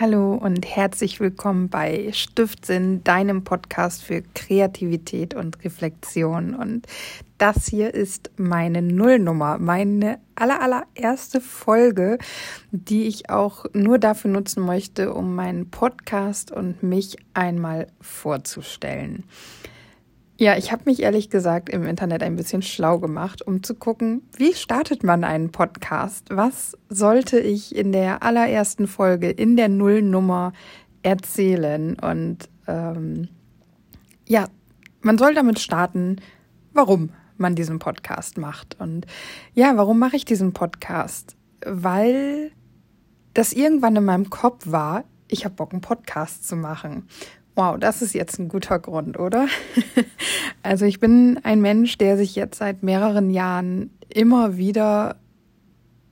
Hallo und herzlich willkommen bei Stiftsinn, deinem Podcast für Kreativität und Reflexion. Und das hier ist meine Nullnummer, meine aller, allererste Folge, die ich auch nur dafür nutzen möchte, um meinen Podcast und mich einmal vorzustellen. Ja, ich habe mich ehrlich gesagt im Internet ein bisschen schlau gemacht, um zu gucken, wie startet man einen Podcast? Was sollte ich in der allerersten Folge, in der Nullnummer erzählen? Und ähm, ja, man soll damit starten, warum man diesen Podcast macht. Und ja, warum mache ich diesen Podcast? Weil das irgendwann in meinem Kopf war, ich habe Bock, einen Podcast zu machen. Wow, das ist jetzt ein guter Grund, oder? also ich bin ein Mensch, der sich jetzt seit mehreren Jahren immer wieder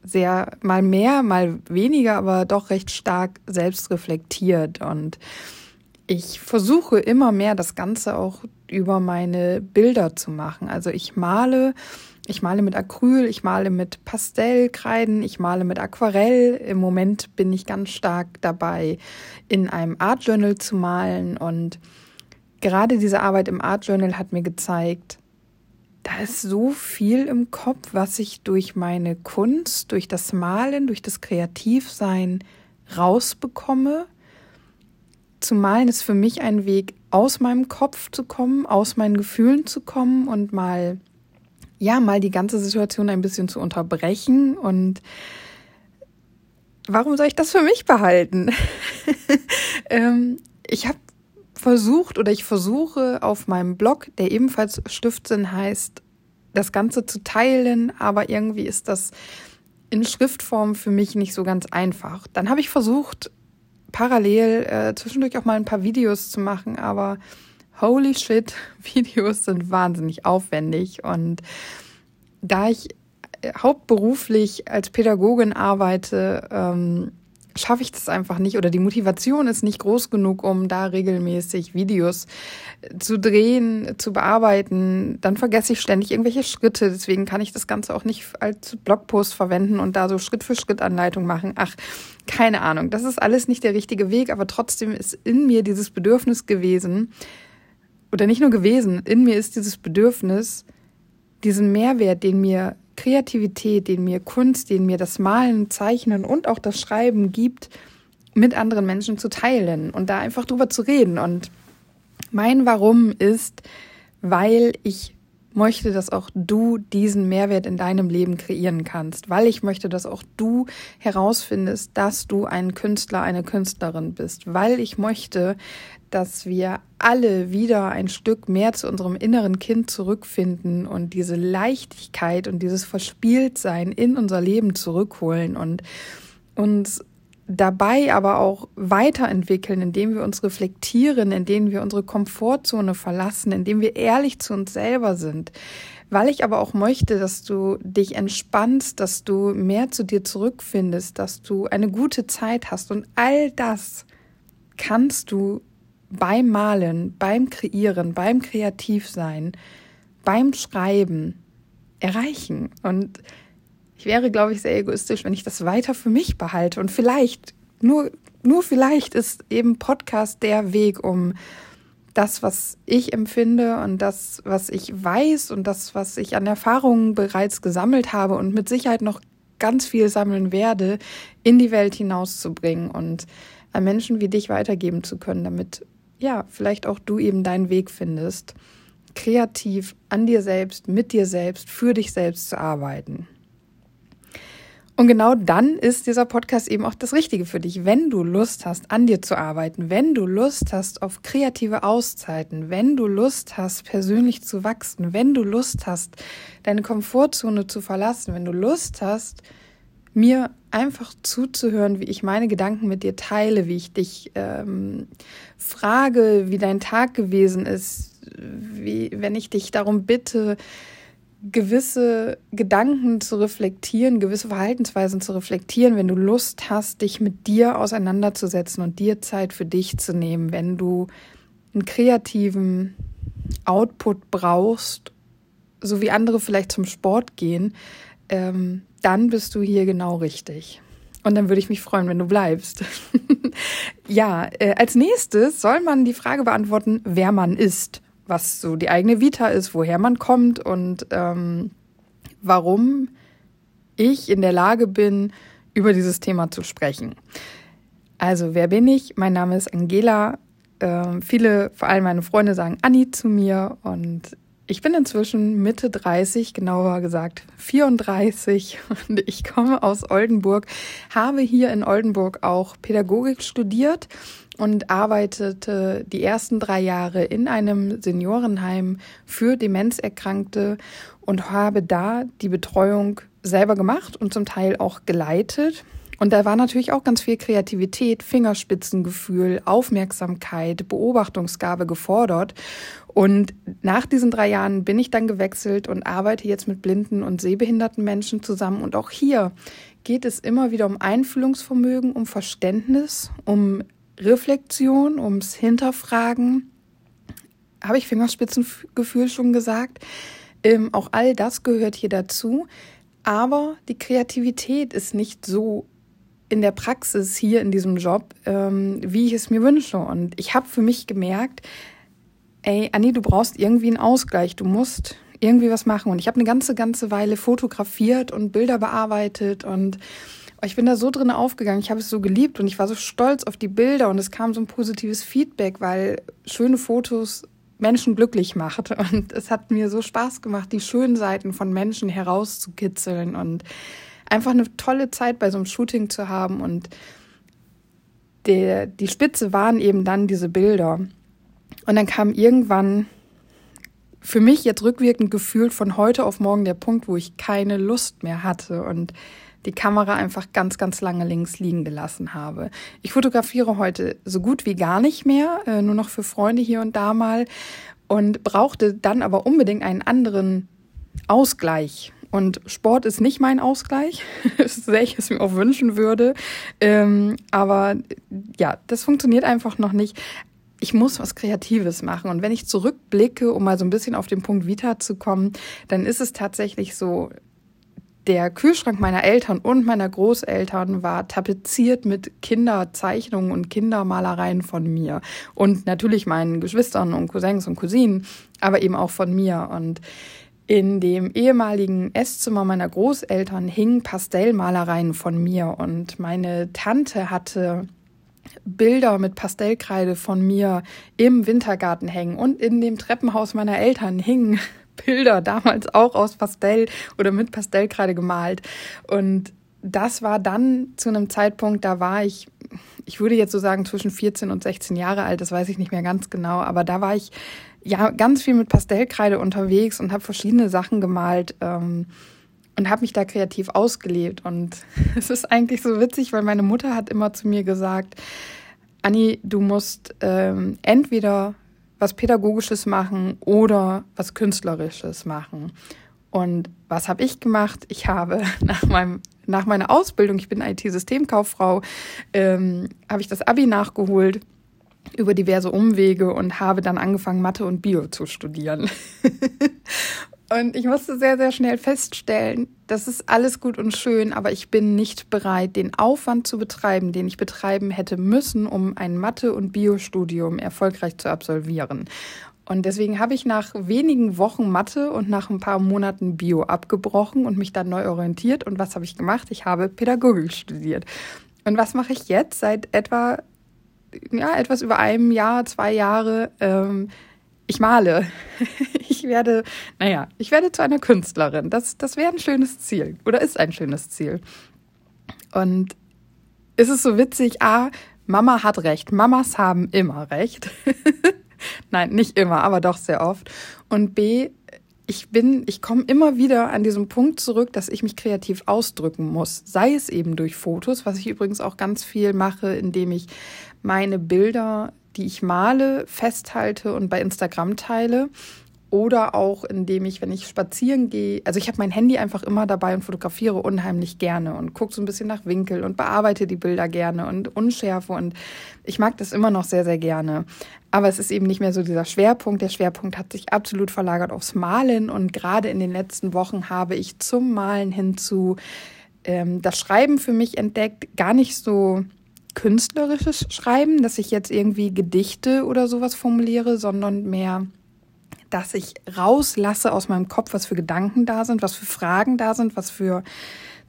sehr, mal mehr, mal weniger, aber doch recht stark selbst reflektiert. Und ich versuche immer mehr das Ganze auch über meine Bilder zu machen. Also ich male ich male mit Acryl, ich male mit Pastellkreiden, ich male mit Aquarell. Im Moment bin ich ganz stark dabei, in einem Art Journal zu malen. Und gerade diese Arbeit im Art Journal hat mir gezeigt, da ist so viel im Kopf, was ich durch meine Kunst, durch das Malen, durch das Kreativsein rausbekomme. Zu malen ist für mich ein Weg, aus meinem Kopf zu kommen, aus meinen Gefühlen zu kommen und mal ja, mal die ganze Situation ein bisschen zu unterbrechen und warum soll ich das für mich behalten? ähm, ich habe versucht oder ich versuche auf meinem Blog, der ebenfalls Stiftsinn heißt, das Ganze zu teilen, aber irgendwie ist das in Schriftform für mich nicht so ganz einfach. Dann habe ich versucht, parallel äh, zwischendurch auch mal ein paar Videos zu machen, aber holy shit, Videos sind wahnsinnig aufwendig und da ich äh, hauptberuflich als Pädagogin arbeite, ähm, schaffe ich das einfach nicht oder die Motivation ist nicht groß genug, um da regelmäßig Videos äh, zu drehen, zu bearbeiten. Dann vergesse ich ständig irgendwelche Schritte. Deswegen kann ich das Ganze auch nicht als Blogpost verwenden und da so Schritt für Schritt Anleitung machen. Ach, keine Ahnung. Das ist alles nicht der richtige Weg, aber trotzdem ist in mir dieses Bedürfnis gewesen, oder nicht nur gewesen, in mir ist dieses Bedürfnis, diesen Mehrwert, den mir Kreativität, den mir Kunst, den mir das Malen, Zeichnen und auch das Schreiben gibt, mit anderen Menschen zu teilen und da einfach drüber zu reden. Und mein Warum ist, weil ich möchte, dass auch du diesen Mehrwert in deinem Leben kreieren kannst, weil ich möchte, dass auch du herausfindest, dass du ein Künstler, eine Künstlerin bist, weil ich möchte, dass wir alle wieder ein Stück mehr zu unserem inneren Kind zurückfinden und diese Leichtigkeit und dieses Verspieltsein in unser Leben zurückholen und uns dabei aber auch weiterentwickeln, indem wir uns reflektieren, indem wir unsere Komfortzone verlassen, indem wir ehrlich zu uns selber sind. Weil ich aber auch möchte, dass du dich entspannst, dass du mehr zu dir zurückfindest, dass du eine gute Zeit hast und all das kannst du beim Malen, beim Kreieren, beim Kreativsein, beim Schreiben erreichen. Und ich wäre, glaube ich, sehr egoistisch, wenn ich das weiter für mich behalte. Und vielleicht, nur, nur vielleicht ist eben Podcast der Weg, um das, was ich empfinde und das, was ich weiß und das, was ich an Erfahrungen bereits gesammelt habe und mit Sicherheit noch ganz viel sammeln werde, in die Welt hinauszubringen und an Menschen wie dich weitergeben zu können, damit ja, vielleicht auch du eben deinen Weg findest, kreativ an dir selbst, mit dir selbst, für dich selbst zu arbeiten. Und genau dann ist dieser Podcast eben auch das Richtige für dich, wenn du Lust hast, an dir zu arbeiten, wenn du Lust hast auf kreative Auszeiten, wenn du Lust hast, persönlich zu wachsen, wenn du Lust hast, deine Komfortzone zu verlassen, wenn du Lust hast, mir einfach zuzuhören, wie ich meine Gedanken mit dir teile, wie ich dich ähm, frage, wie dein Tag gewesen ist, wie, wenn ich dich darum bitte, gewisse Gedanken zu reflektieren, gewisse Verhaltensweisen zu reflektieren, wenn du Lust hast, dich mit dir auseinanderzusetzen und dir Zeit für dich zu nehmen, wenn du einen kreativen Output brauchst, so wie andere vielleicht zum Sport gehen, ähm, dann bist du hier genau richtig. Und dann würde ich mich freuen, wenn du bleibst. ja, äh, als nächstes soll man die Frage beantworten, wer man ist, was so die eigene Vita ist, woher man kommt und ähm, warum ich in der Lage bin, über dieses Thema zu sprechen. Also, wer bin ich? Mein Name ist Angela. Ähm, viele, vor allem meine Freunde, sagen Anni zu mir und ich bin inzwischen Mitte 30, genauer gesagt 34 und ich komme aus Oldenburg, habe hier in Oldenburg auch Pädagogik studiert und arbeitete die ersten drei Jahre in einem Seniorenheim für Demenzerkrankte und habe da die Betreuung selber gemacht und zum Teil auch geleitet. Und da war natürlich auch ganz viel Kreativität, Fingerspitzengefühl, Aufmerksamkeit, Beobachtungsgabe gefordert. Und nach diesen drei Jahren bin ich dann gewechselt und arbeite jetzt mit blinden und sehbehinderten Menschen zusammen. Und auch hier geht es immer wieder um Einfühlungsvermögen, um Verständnis, um Reflexion, ums Hinterfragen. Habe ich Fingerspitzengefühl schon gesagt? Ähm, auch all das gehört hier dazu. Aber die Kreativität ist nicht so in der Praxis hier in diesem Job, ähm, wie ich es mir wünsche. Und ich habe für mich gemerkt, ey, Anni, du brauchst irgendwie einen Ausgleich. Du musst irgendwie was machen. Und ich habe eine ganze, ganze Weile fotografiert und Bilder bearbeitet und ich bin da so drin aufgegangen. Ich habe es so geliebt und ich war so stolz auf die Bilder und es kam so ein positives Feedback, weil schöne Fotos Menschen glücklich macht. Und es hat mir so Spaß gemacht, die schönen Seiten von Menschen herauszukitzeln und einfach eine tolle Zeit bei so einem Shooting zu haben. Und der, die Spitze waren eben dann diese Bilder. Und dann kam irgendwann für mich jetzt rückwirkend gefühlt von heute auf morgen der Punkt, wo ich keine Lust mehr hatte und die Kamera einfach ganz, ganz lange links liegen gelassen habe. Ich fotografiere heute so gut wie gar nicht mehr, äh, nur noch für Freunde hier und da mal und brauchte dann aber unbedingt einen anderen Ausgleich. Und Sport ist nicht mein Ausgleich, so sehr ich es mir auch wünschen würde. Ähm, aber ja, das funktioniert einfach noch nicht. Ich muss was Kreatives machen. Und wenn ich zurückblicke, um mal so ein bisschen auf den Punkt Vita zu kommen, dann ist es tatsächlich so, der Kühlschrank meiner Eltern und meiner Großeltern war tapeziert mit Kinderzeichnungen und Kindermalereien von mir. Und natürlich meinen Geschwistern und Cousins und Cousinen, aber eben auch von mir. Und in dem ehemaligen Esszimmer meiner Großeltern hingen Pastellmalereien von mir und meine Tante hatte Bilder mit Pastellkreide von mir im Wintergarten hängen und in dem Treppenhaus meiner Eltern hingen Bilder damals auch aus Pastell oder mit Pastellkreide gemalt und das war dann zu einem Zeitpunkt, da war ich, ich würde jetzt so sagen zwischen 14 und 16 Jahre alt, das weiß ich nicht mehr ganz genau, aber da war ich ja ganz viel mit Pastellkreide unterwegs und habe verschiedene Sachen gemalt ähm, und habe mich da kreativ ausgelebt. Und es ist eigentlich so witzig, weil meine Mutter hat immer zu mir gesagt, Anni, du musst ähm, entweder was Pädagogisches machen oder was Künstlerisches machen. Und was habe ich gemacht? Ich habe nach meinem nach meiner Ausbildung, ich bin IT-Systemkauffrau, ähm, habe ich das Abi nachgeholt über diverse Umwege und habe dann angefangen, Mathe und Bio zu studieren. und ich musste sehr, sehr schnell feststellen, das ist alles gut und schön, aber ich bin nicht bereit, den Aufwand zu betreiben, den ich betreiben hätte müssen, um ein Mathe- und Bio-Studium erfolgreich zu absolvieren. Und deswegen habe ich nach wenigen Wochen Mathe und nach ein paar Monaten Bio abgebrochen und mich dann neu orientiert. Und was habe ich gemacht? Ich habe Pädagogik studiert. Und was mache ich jetzt? Seit etwa ja, etwas über einem Jahr, zwei Jahre, ähm, ich male. Ich werde, naja, ich werde zu einer Künstlerin. Das, das wäre ein schönes Ziel oder ist ein schönes Ziel. Und ist es so witzig, A, Mama hat recht. Mamas haben immer recht. Nein, nicht immer, aber doch sehr oft. Und B, ich bin, ich komme immer wieder an diesem Punkt zurück, dass ich mich kreativ ausdrücken muss. Sei es eben durch Fotos, was ich übrigens auch ganz viel mache, indem ich meine Bilder, die ich male, festhalte und bei Instagram teile. Oder auch indem ich, wenn ich spazieren gehe, also ich habe mein Handy einfach immer dabei und fotografiere unheimlich gerne und gucke so ein bisschen nach Winkel und bearbeite die Bilder gerne und Unschärfe und ich mag das immer noch sehr, sehr gerne. Aber es ist eben nicht mehr so dieser Schwerpunkt. Der Schwerpunkt hat sich absolut verlagert aufs Malen und gerade in den letzten Wochen habe ich zum Malen hinzu ähm, das Schreiben für mich entdeckt, gar nicht so künstlerisches Schreiben, dass ich jetzt irgendwie Gedichte oder sowas formuliere, sondern mehr, dass ich rauslasse aus meinem Kopf, was für Gedanken da sind, was für Fragen da sind, was für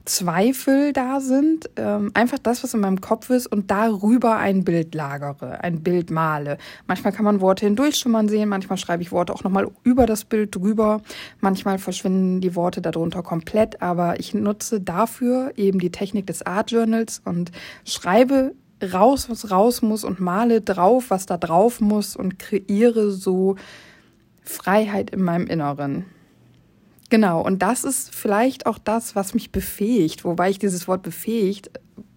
Zweifel da sind, ähm, einfach das, was in meinem Kopf ist und darüber ein Bild lagere, ein Bild male. Manchmal kann man Worte hindurchschimmern sehen, manchmal schreibe ich Worte auch nochmal über das Bild drüber, manchmal verschwinden die Worte darunter komplett, aber ich nutze dafür eben die Technik des Art Journals und schreibe raus, was raus muss und male drauf, was da drauf muss und kreiere so Freiheit in meinem Inneren. Genau, und das ist vielleicht auch das, was mich befähigt, wobei ich dieses Wort befähigt,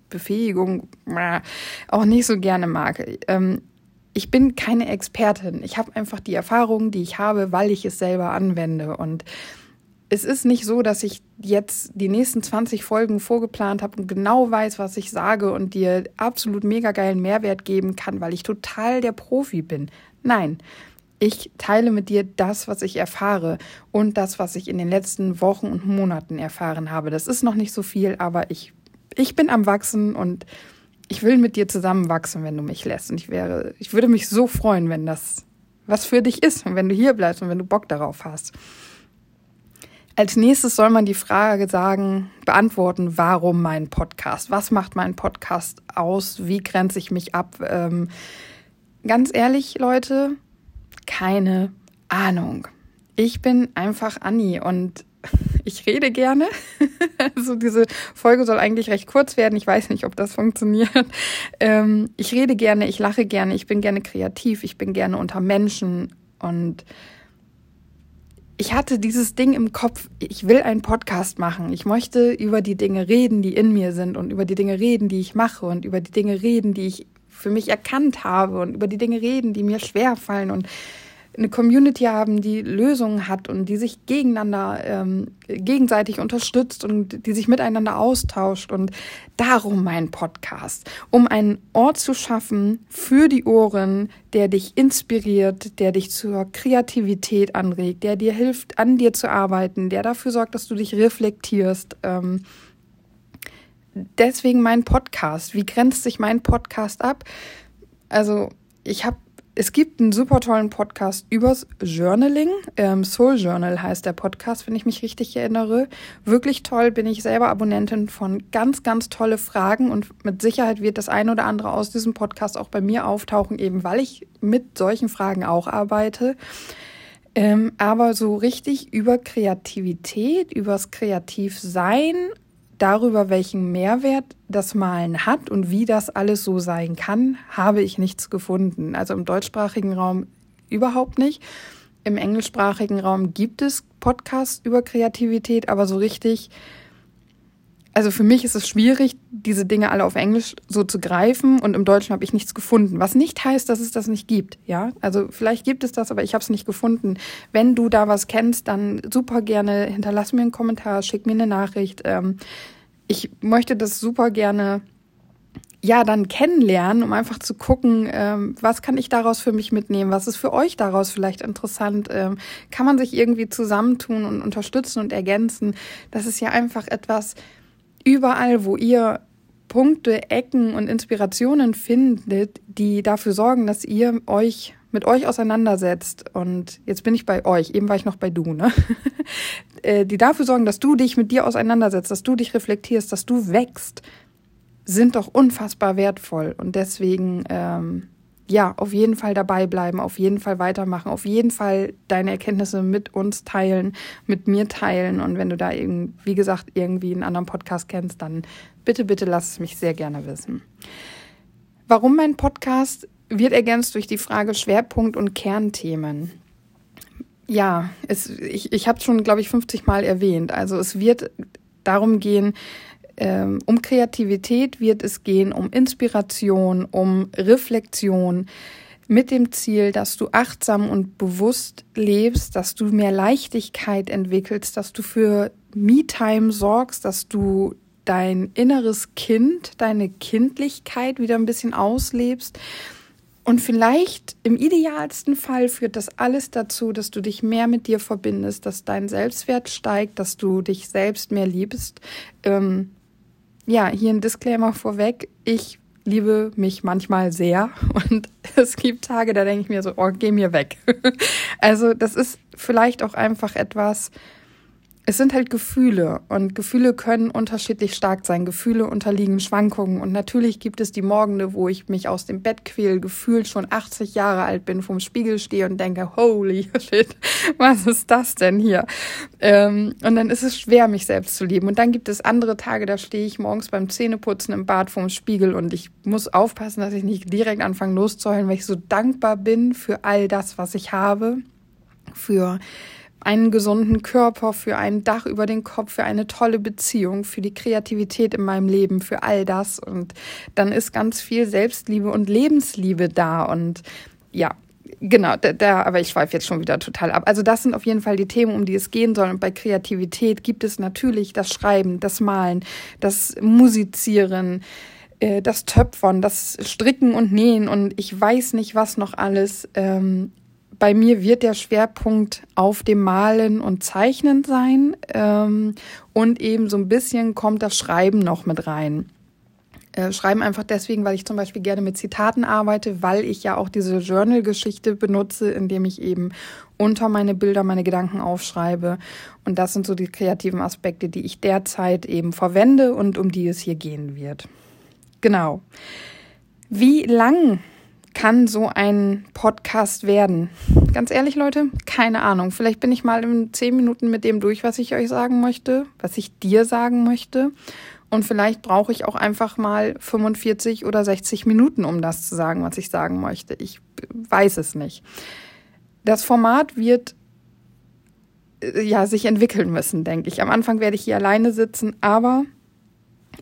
Befähigung äh, auch nicht so gerne mag. Ähm, ich bin keine Expertin. Ich habe einfach die Erfahrungen, die ich habe, weil ich es selber anwende. Und es ist nicht so, dass ich jetzt die nächsten 20 Folgen vorgeplant habe und genau weiß, was ich sage und dir absolut mega geilen Mehrwert geben kann, weil ich total der Profi bin. Nein, ich teile mit dir das, was ich erfahre und das, was ich in den letzten Wochen und Monaten erfahren habe. Das ist noch nicht so viel, aber ich, ich bin am Wachsen und ich will mit dir zusammen wachsen, wenn du mich lässt. Und ich wäre, ich würde mich so freuen, wenn das was für dich ist und wenn du hier bleibst und wenn du Bock darauf hast. Als nächstes soll man die Frage sagen, beantworten, warum mein Podcast? Was macht mein Podcast aus? Wie grenze ich mich ab? Ähm, ganz ehrlich, Leute, keine Ahnung. Ich bin einfach Anni und ich rede gerne. also diese Folge soll eigentlich recht kurz werden. Ich weiß nicht, ob das funktioniert. Ähm, ich rede gerne, ich lache gerne, ich bin gerne kreativ, ich bin gerne unter Menschen und ich hatte dieses Ding im Kopf, ich will einen Podcast machen. Ich möchte über die Dinge reden, die in mir sind und über die Dinge reden, die ich mache und über die Dinge reden, die ich für mich erkannt habe und über die Dinge reden, die mir schwer fallen und eine Community haben, die Lösungen hat und die sich gegeneinander ähm, gegenseitig unterstützt und die sich miteinander austauscht. Und darum mein Podcast, um einen Ort zu schaffen für die Ohren, der dich inspiriert, der dich zur Kreativität anregt, der dir hilft, an dir zu arbeiten, der dafür sorgt, dass du dich reflektierst. Ähm, deswegen mein Podcast. Wie grenzt sich mein Podcast ab? Also ich habe es gibt einen super tollen Podcast übers Journaling. Ähm, Soul Journal heißt der Podcast, wenn ich mich richtig erinnere. Wirklich toll, bin ich selber Abonnentin von ganz, ganz tolle Fragen und mit Sicherheit wird das eine oder andere aus diesem Podcast auch bei mir auftauchen, eben weil ich mit solchen Fragen auch arbeite. Ähm, aber so richtig über Kreativität, übers Kreativsein darüber, welchen Mehrwert das Malen hat und wie das alles so sein kann, habe ich nichts gefunden. Also im deutschsprachigen Raum überhaupt nicht. Im englischsprachigen Raum gibt es Podcasts über Kreativität, aber so richtig, also für mich ist es schwierig, diese Dinge alle auf Englisch so zu greifen und im Deutschen habe ich nichts gefunden. Was nicht heißt, dass es das nicht gibt, ja. Also vielleicht gibt es das, aber ich habe es nicht gefunden. Wenn du da was kennst, dann super gerne hinterlass mir einen Kommentar, schick mir eine Nachricht. Ähm, ich möchte das super gerne ja dann kennenlernen, um einfach zu gucken, ähm, was kann ich daraus für mich mitnehmen, was ist für euch daraus vielleicht interessant, ähm, kann man sich irgendwie zusammentun und unterstützen und ergänzen. Das ist ja einfach etwas überall, wo ihr Punkte, Ecken und Inspirationen findet, die dafür sorgen, dass ihr euch mit euch auseinandersetzt. Und jetzt bin ich bei euch, eben war ich noch bei du, ne? Äh, die dafür sorgen, dass du dich mit dir auseinandersetzt, dass du dich reflektierst, dass du wächst, sind doch unfassbar wertvoll. Und deswegen, ähm, ja, auf jeden Fall dabei bleiben, auf jeden Fall weitermachen, auf jeden Fall deine Erkenntnisse mit uns teilen, mit mir teilen. Und wenn du da eben, wie gesagt, irgendwie einen anderen Podcast kennst, dann bitte, bitte lass es mich sehr gerne wissen. Warum mein Podcast? wird ergänzt durch die Frage Schwerpunkt und Kernthemen. Ja, es, ich, ich habe es schon, glaube ich, 50 Mal erwähnt. Also es wird darum gehen, ähm, um Kreativität wird es gehen, um Inspiration, um Reflexion, mit dem Ziel, dass du achtsam und bewusst lebst, dass du mehr Leichtigkeit entwickelst, dass du für Me-Time sorgst, dass du dein inneres Kind, deine Kindlichkeit wieder ein bisschen auslebst und vielleicht im idealsten Fall führt das alles dazu, dass du dich mehr mit dir verbindest, dass dein Selbstwert steigt, dass du dich selbst mehr liebst. Ähm, ja, hier ein Disclaimer vorweg. Ich liebe mich manchmal sehr und es gibt Tage, da denke ich mir so, oh, geh mir weg. also das ist vielleicht auch einfach etwas, es sind halt Gefühle und Gefühle können unterschiedlich stark sein. Gefühle unterliegen Schwankungen und natürlich gibt es die Morgende, wo ich mich aus dem Bett quäl, gefühlt schon 80 Jahre alt bin, vom Spiegel stehe und denke, holy shit, was ist das denn hier? Ähm, und dann ist es schwer, mich selbst zu lieben. Und dann gibt es andere Tage, da stehe ich morgens beim Zähneputzen im Bad vorm Spiegel und ich muss aufpassen, dass ich nicht direkt anfange loszuheulen, weil ich so dankbar bin für all das, was ich habe, für einen gesunden Körper, für ein Dach über den Kopf, für eine tolle Beziehung, für die Kreativität in meinem Leben, für all das. Und dann ist ganz viel Selbstliebe und Lebensliebe da. Und ja, genau, da, da, aber ich schweife jetzt schon wieder total ab. Also das sind auf jeden Fall die Themen, um die es gehen soll. Und bei Kreativität gibt es natürlich das Schreiben, das Malen, das Musizieren, äh, das Töpfern, das Stricken und Nähen und ich weiß nicht was noch alles. Ähm, bei mir wird der Schwerpunkt auf dem Malen und Zeichnen sein ähm, und eben so ein bisschen kommt das Schreiben noch mit rein. Äh, Schreiben einfach deswegen, weil ich zum Beispiel gerne mit Zitaten arbeite, weil ich ja auch diese Journal-Geschichte benutze, indem ich eben unter meine Bilder meine Gedanken aufschreibe. Und das sind so die kreativen Aspekte, die ich derzeit eben verwende und um die es hier gehen wird. Genau. Wie lang kann so ein Podcast werden? Ganz ehrlich, Leute, keine Ahnung. Vielleicht bin ich mal in zehn Minuten mit dem durch, was ich euch sagen möchte, was ich dir sagen möchte. Und vielleicht brauche ich auch einfach mal 45 oder 60 Minuten, um das zu sagen, was ich sagen möchte. Ich weiß es nicht. Das Format wird äh, ja sich entwickeln müssen, denke ich. Am Anfang werde ich hier alleine sitzen, aber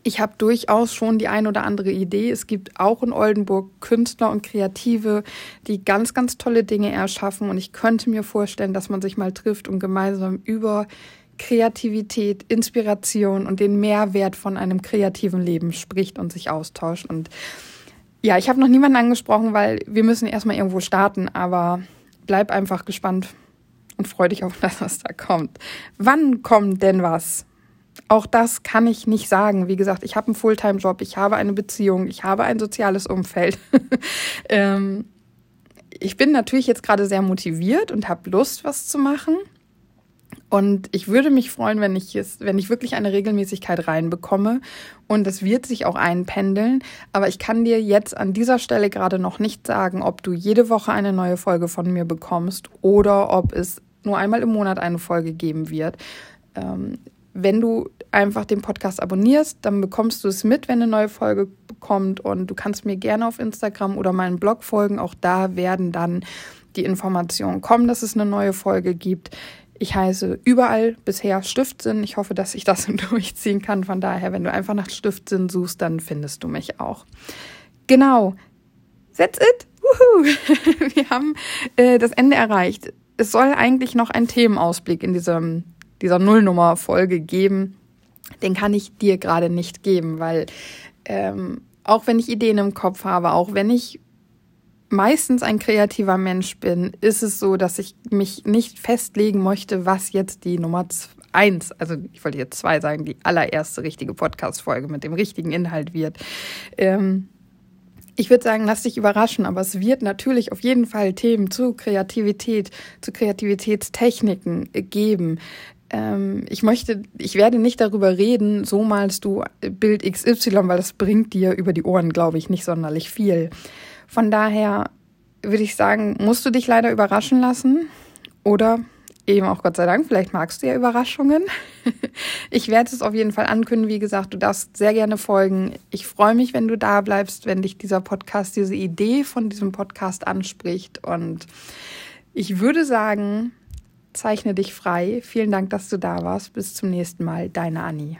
ich habe durchaus schon die ein oder andere Idee. Es gibt auch in Oldenburg Künstler und Kreative, die ganz, ganz tolle Dinge erschaffen. Und ich könnte mir vorstellen, dass man sich mal trifft und gemeinsam über Kreativität, Inspiration und den Mehrwert von einem kreativen Leben spricht und sich austauscht. Und ja, ich habe noch niemanden angesprochen, weil wir müssen erstmal irgendwo starten, aber bleib einfach gespannt und freu dich auf das, was da kommt. Wann kommt denn was? Auch das kann ich nicht sagen. Wie gesagt, ich habe einen Fulltime-Job, ich habe eine Beziehung, ich habe ein soziales Umfeld. ähm, ich bin natürlich jetzt gerade sehr motiviert und habe Lust, was zu machen. Und ich würde mich freuen, wenn ich es, wenn ich wirklich eine Regelmäßigkeit reinbekomme. Und es wird sich auch einpendeln. Aber ich kann dir jetzt an dieser Stelle gerade noch nicht sagen, ob du jede Woche eine neue Folge von mir bekommst oder ob es nur einmal im Monat eine Folge geben wird. Ähm, wenn du einfach den Podcast abonnierst, dann bekommst du es mit, wenn eine neue Folge kommt. Und du kannst mir gerne auf Instagram oder meinen Blog folgen. Auch da werden dann die Informationen kommen, dass es eine neue Folge gibt. Ich heiße überall bisher Stiftsinn. Ich hoffe, dass ich das durchziehen kann. Von daher, wenn du einfach nach Stiftsinn suchst, dann findest du mich auch. Genau. That's it. Woohoo. Wir haben äh, das Ende erreicht. Es soll eigentlich noch ein Themenausblick in diesem dieser Nullnummer-Folge geben, den kann ich dir gerade nicht geben, weil ähm, auch wenn ich Ideen im Kopf habe, auch wenn ich meistens ein kreativer Mensch bin, ist es so, dass ich mich nicht festlegen möchte, was jetzt die Nummer eins, also ich wollte jetzt zwei sagen, die allererste richtige Podcast-Folge mit dem richtigen Inhalt wird. Ähm, ich würde sagen, lass dich überraschen, aber es wird natürlich auf jeden Fall Themen zu Kreativität, zu Kreativitätstechniken geben ähm, ich möchte, ich werde nicht darüber reden, so malst du Bild XY, weil das bringt dir über die Ohren, glaube ich, nicht sonderlich viel. Von daher würde ich sagen, musst du dich leider überraschen lassen oder eben auch Gott sei Dank, vielleicht magst du ja Überraschungen. ich werde es auf jeden Fall ankündigen. Wie gesagt, du darfst sehr gerne folgen. Ich freue mich, wenn du da bleibst, wenn dich dieser Podcast, diese Idee von diesem Podcast anspricht. Und ich würde sagen, Zeichne dich frei. Vielen Dank, dass du da warst. Bis zum nächsten Mal. Deine Annie.